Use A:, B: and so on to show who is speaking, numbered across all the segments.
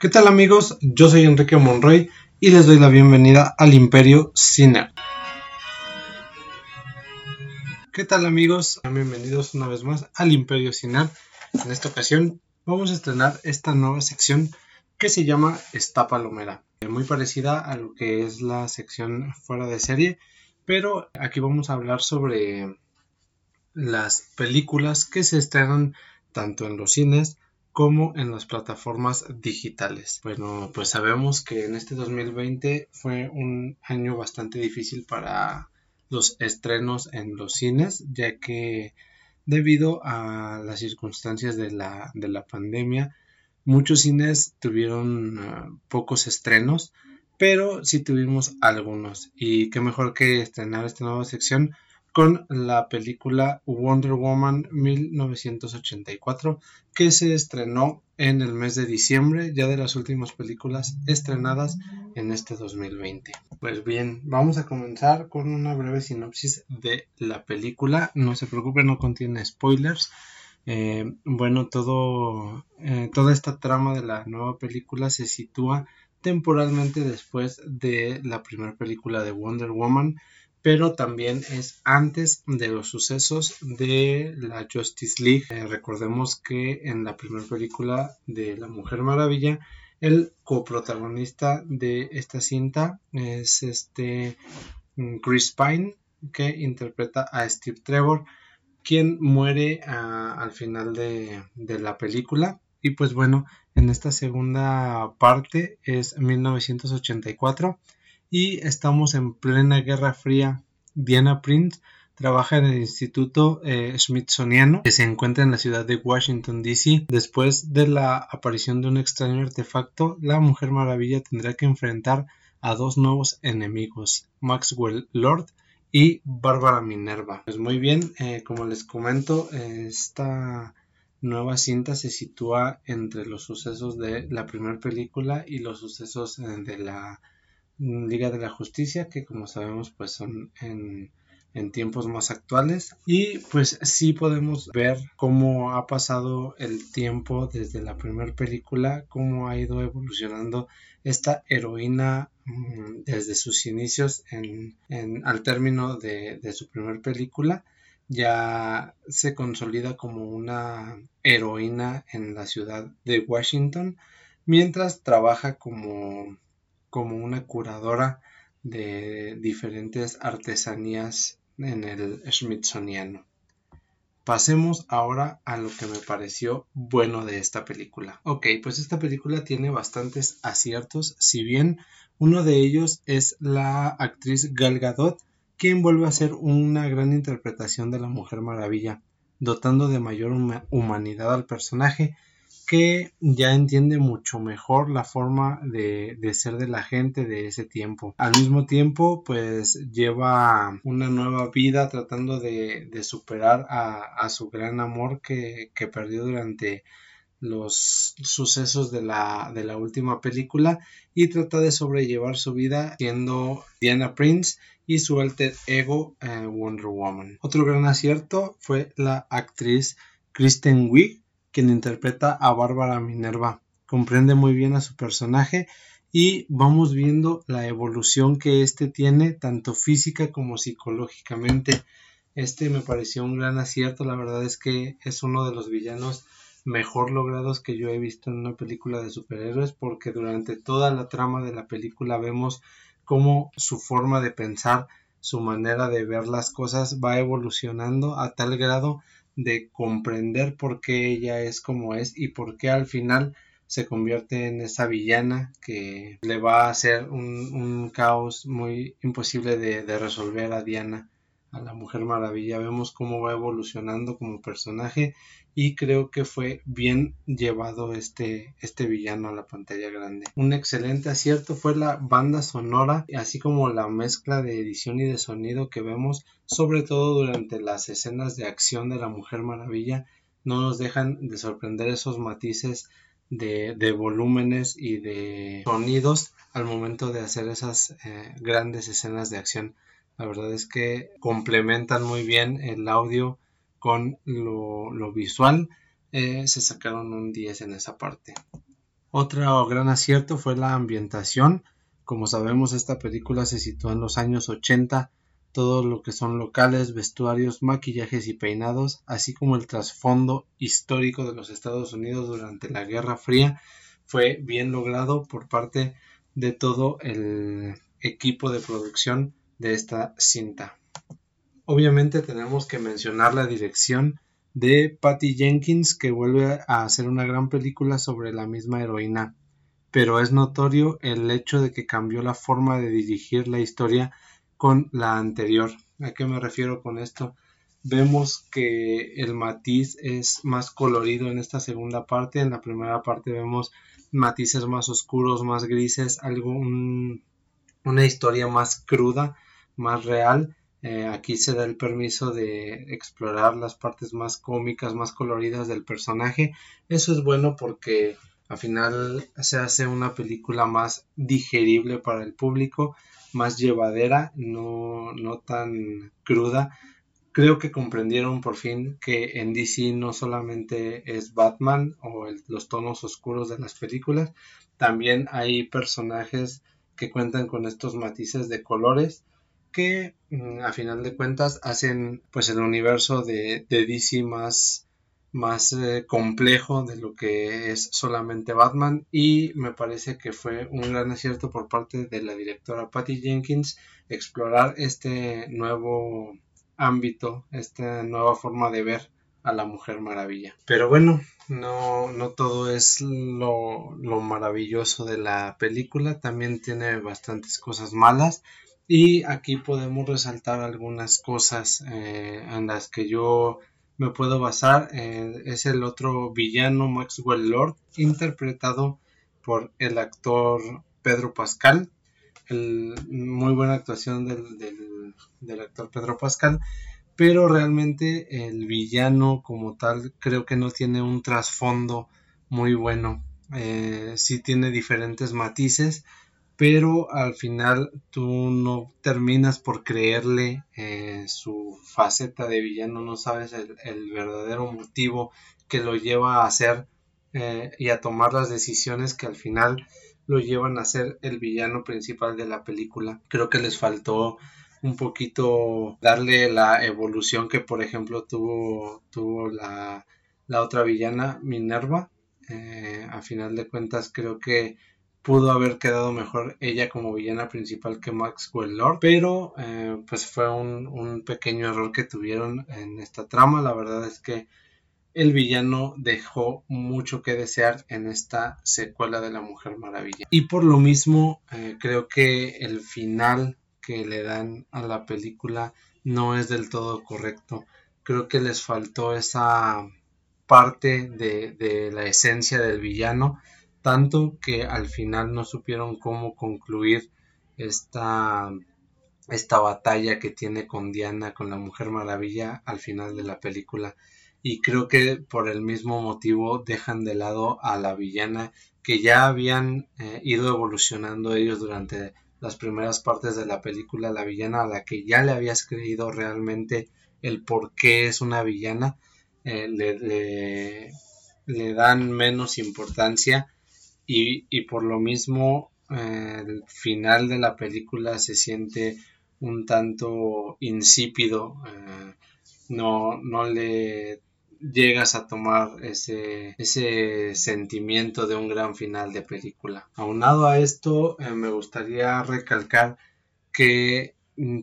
A: ¿Qué tal amigos? Yo soy Enrique Monroy y les doy la bienvenida al Imperio Cine. ¿Qué tal amigos? Bienvenidos una vez más al Imperio Cine. En esta ocasión vamos a estrenar esta nueva sección que se llama Esta Palomera. Muy parecida a lo que es la sección fuera de serie, pero aquí vamos a hablar sobre las películas que se estrenan tanto en los cines como en las plataformas digitales. Bueno, pues sabemos que en este 2020 fue un año bastante difícil para los estrenos en los cines, ya que debido a las circunstancias de la, de la pandemia, muchos cines tuvieron ah, pocos estrenos, pero sí tuvimos algunos. Y qué mejor que estrenar esta nueva sección con la película Wonder Woman 1984 que se estrenó en el mes de diciembre, ya de las últimas películas estrenadas en este 2020. Pues bien, vamos a comenzar con una breve sinopsis de la película. No se preocupen, no contiene spoilers. Eh, bueno, todo, eh, toda esta trama de la nueva película se sitúa temporalmente después de la primera película de Wonder Woman pero también es antes de los sucesos de la Justice League. Eh, recordemos que en la primera película de La Mujer Maravilla, el coprotagonista de esta cinta es este mm, Chris Pine, que interpreta a Steve Trevor, quien muere ah, al final de, de la película. Y pues bueno, en esta segunda parte es 1984 y estamos en plena Guerra Fría. Diana Prince trabaja en el Instituto eh, Smithsoniano que se encuentra en la ciudad de Washington, D.C. Después de la aparición de un extraño artefacto, la Mujer Maravilla tendrá que enfrentar a dos nuevos enemigos, Maxwell Lord y Bárbara Minerva. Pues muy bien, eh, como les comento, esta nueva cinta se sitúa entre los sucesos de la primera película y los sucesos eh, de la Liga de la Justicia, que como sabemos pues son en, tiempos más actuales. Y pues sí podemos ver cómo ha pasado el tiempo desde la primera película, cómo ha ido evolucionando esta heroína mm, desde sus inicios en al término de, de su primera película. Ya se consolida como una heroína en la ciudad de Washington mientras trabaja como como una curadora de diferentes artesanías en el Smithsoniano. Pasemos ahora a lo que me pareció bueno de esta película. Ok, pues esta película tiene bastantes aciertos, si bien uno de ellos es la actriz Gal Gadot, quien vuelve a hacer una gran interpretación de la Mujer Maravilla, dotando de mayor humanidad al personaje que ya entiende mucho mejor la forma de, ser de la gente de ese tiempo. Al mismo tiempo, pues lleva una nueva vida tratando de, superar a, su gran amor que, perdió durante los sucesos de la, de la última película y trata de sobrellevar su vida siendo Diana Prince y su alter ego eh, Wonder Woman. Otro gran acierto fue la actriz Kristen Wiig quien interpreta a Bárbara Minerva. Comprende muy bien a su personaje y vamos viendo la evolución que éste tiene tanto física como psicológicamente. Este me pareció un gran acierto, la verdad es que es uno de los villanos mejor logrados que yo he visto en una película de superhéroes porque durante toda la trama de la película vemos cómo su forma de pensar, su manera de ver las cosas va evolucionando a tal grado de comprender por qué ella es como es y por qué al final se convierte en esa villana que le va a hacer un, caos muy imposible de, de, resolver a Diana, a la Mujer Maravilla. Vemos cómo va evolucionando como personaje y creo que fue bien llevado este, este villano a la pantalla grande. Un excelente acierto fue la banda sonora, así como la mezcla de edición y de sonido que vemos, sobre todo durante las escenas de acción de la Mujer Maravilla, no nos dejan de sorprender esos matices de, volúmenes y de sonidos al momento de hacer esas eh, grandes escenas de acción. La verdad es que complementan muy bien el audio con lo, visual, eh, se sacaron un 10 en esa parte. Otro gran acierto fue la ambientación. Como sabemos, esta película se sitúa en los años 80. Todo lo que son locales, vestuarios, maquillajes y peinados, así como el trasfondo histórico de los Estados Unidos durante la Guerra Fría, fue bien logrado por parte de todo el equipo de producción de esta cinta. Obviamente tenemos que mencionar la dirección de Patty Jenkins que vuelve a hacer una gran película sobre la misma heroína, pero es notorio el hecho de que cambió la forma de dirigir la historia con la anterior. ¿A qué me refiero con esto? Vemos que el matiz es más colorido en esta segunda parte. En la primera parte vemos matices más oscuros, más grises, algo una historia más cruda, más real eh, aquí se da el permiso de explorar las partes más cómicas, más coloridas del personaje. Eso es bueno porque al final se hace una película más digerible para el público, más llevadera, no, no tan cruda. Creo que comprendieron por fin que en DC no solamente es Batman o los tonos oscuros de las películas, también hay personajes que cuentan con estos matices de colores que mm, a final de cuentas hacen pues el universo de, DC más, más eh, complejo de lo que es solamente Batman. Y me parece que fue un gran acierto por parte de la directora Patty Jenkins explorar este nuevo ámbito, esta nueva forma de ver a la Mujer Maravilla. Pero bueno, no, no todo es lo, lo maravilloso de la película, también tiene bastantes cosas malas y aquí podemos resaltar algunas cosas eh, en las que yo me puedo basar. Eh, es el otro villano Maxwell Lord, interpretado por el actor Pedro Pascal. muy buena actuación del, actor Pedro Pascal. Pero realmente el villano como tal creo que no tiene un trasfondo muy bueno. Eh, sí tiene diferentes matices pero al final tú no terminas por creerle eh, su faceta de villano, no sabes el, verdadero motivo que lo lleva a hacer eh, y a tomar las decisiones que al final lo llevan a ser el villano principal de la película. Creo que les faltó un poquito darle la evolución que por ejemplo tuvo, tuvo la, otra villana Minerva. Eh, a final de cuentas creo que pudo haber quedado mejor ella como villana principal que Maxwell Lord, pero eh, pues fue un, pequeño error que tuvieron en esta trama. La verdad es que el villano dejó mucho que desear en esta secuela de la Mujer Maravilla. Y por lo mismo eh, creo que el final que le dan a la película no es del todo correcto. Creo que les faltó esa parte de, de la esencia del villano tanto que al final no supieron cómo concluir esta, esta batalla que tiene con Diana, con la Mujer Maravilla al final de la película. Y creo que por el mismo motivo dejan de lado a la villana que ya habían eh, ido evolucionando ellos durante las primeras partes de la película, la villana a la que ya le habías creído realmente el por qué es una villana, eh, le, le dan menos importancia y, por lo mismo eh, el final de la película se siente un tanto insípido, eh, no, no le llegas a tomar ese, ese sentimiento de un gran final de película. Aunado a esto, eh, me gustaría recalcar que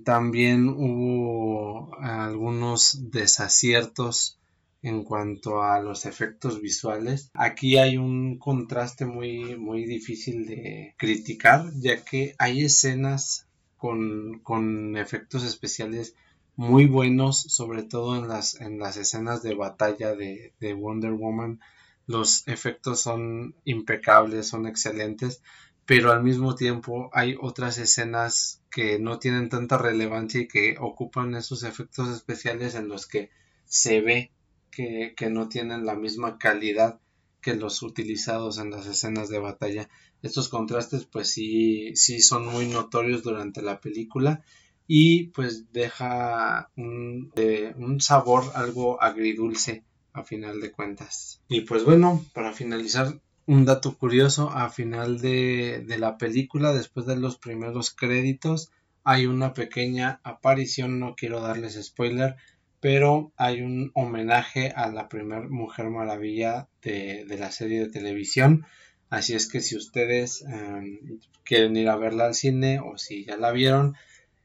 A: también hubo algunos desaciertos en cuanto a los efectos visuales. Aquí hay un contraste muy, muy difícil de criticar, ya que hay escenas con, efectos especiales muy buenos, sobre todo en las, en las escenas de batalla de, de Wonder Woman. Los efectos son impecables, son excelentes, pero al mismo tiempo hay otras escenas que no tienen tanta relevancia y que ocupan esos efectos especiales en los que se ve que, no tienen la misma calidad que los utilizados en las escenas de batalla. Estos contrastes pues sí, sí son muy notorios durante la película y pues deja un, un sabor algo agridulce a final de cuentas. Y pues bueno, para finalizar un dato curioso, a final de, la película, después de los primeros créditos, hay una pequeña aparición, no quiero darles spoiler, pero hay un homenaje a la primer Mujer Maravilla de, la serie de televisión. Así es que si ustedes em, quieren ir a verla al cine o si ya la vieron,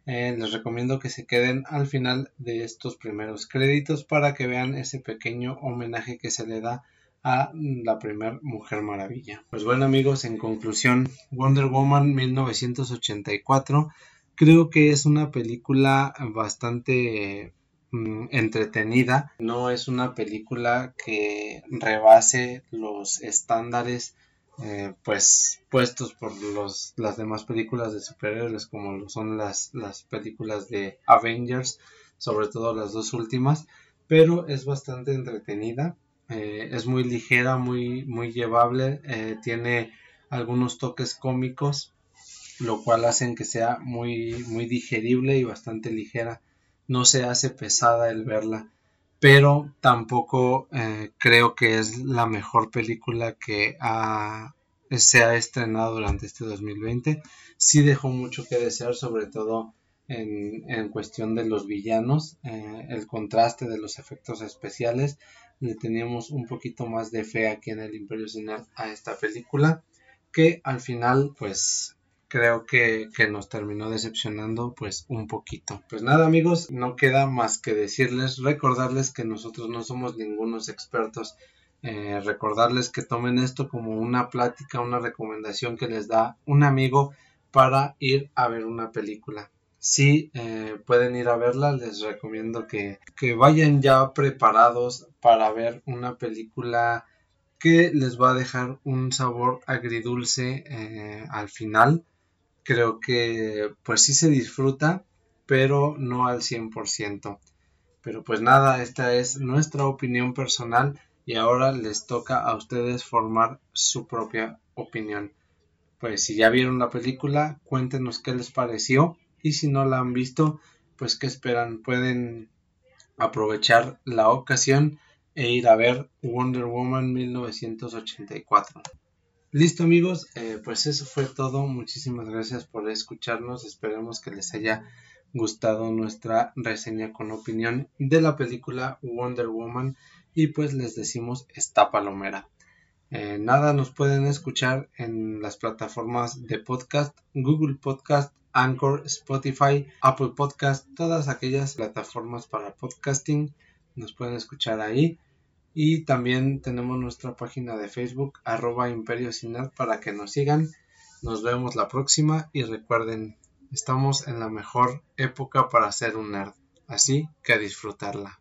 A: eh, les recomiendo que se queden al final de estos primeros créditos para que vean ese pequeño homenaje que se le da a la primer Mujer Maravilla. Pues bueno amigos, en conclusión, Wonder Woman 1984 creo que es una película bastante mm, entretenida, no es una película que rebase los estándares eh, pues puestos por los, las demás películas de superhéroes como lo son las, las películas de Avengers, sobre todo las dos últimas, pero es bastante entretenida eh, es muy ligera, muy, muy llevable, eh, tiene algunos toques cómicos, lo cual hacen que sea muy, muy digerible y bastante ligera. No se hace pesada el verla, pero tampoco eh, creo que es la mejor película que se ha estrenado durante este 2020. Sí dejó mucho que desear, sobre todo en, cuestión de los villanos, el contraste de los efectos especiales le teníamos un poquito más de fe aquí en el Imperio Cinear a esta película que al final pues creo que, nos terminó decepcionando pues un poquito. Pues nada amigos, no queda más que decirles, recordarles que nosotros no somos ningunos expertos, eh, recordarles que tomen esto como una plática, una recomendación que les da un amigo para ir a ver una película si eh, pueden ir a verla, les recomiendo que, vayan ya preparados para ver una película que les va a dejar un sabor agridulce eh, al final. Creo que pues sí se disfruta, pero no al 100%. Pero pues nada, esta es nuestra opinión personal y ahora les toca a ustedes formar su propia opinión. Pues si ya vieron la película, cuéntenos qué les pareció y si no la han visto, pues qué esperan, pueden aprovechar la ocasión e ir a ver Wonder Woman 1984. Listo amigos, eh, pues eso fue todo. Muchísimas gracias por escucharnos. Esperemos que les haya gustado nuestra reseña con opinión de la película Wonder Woman y pues les decimos esta palomera. Eh, nada, nos pueden escuchar en las plataformas de podcast, Google Podcast, Anchor, Spotify, Apple Podcast, todas aquellas plataformas para podcasting. Nos pueden escuchar ahí. Y también tenemos nuestra página de Facebook, arroba Imperio para que nos sigan. Nos vemos la próxima y recuerden, estamos en la mejor época para ser un nerd. Así que a disfrutarla.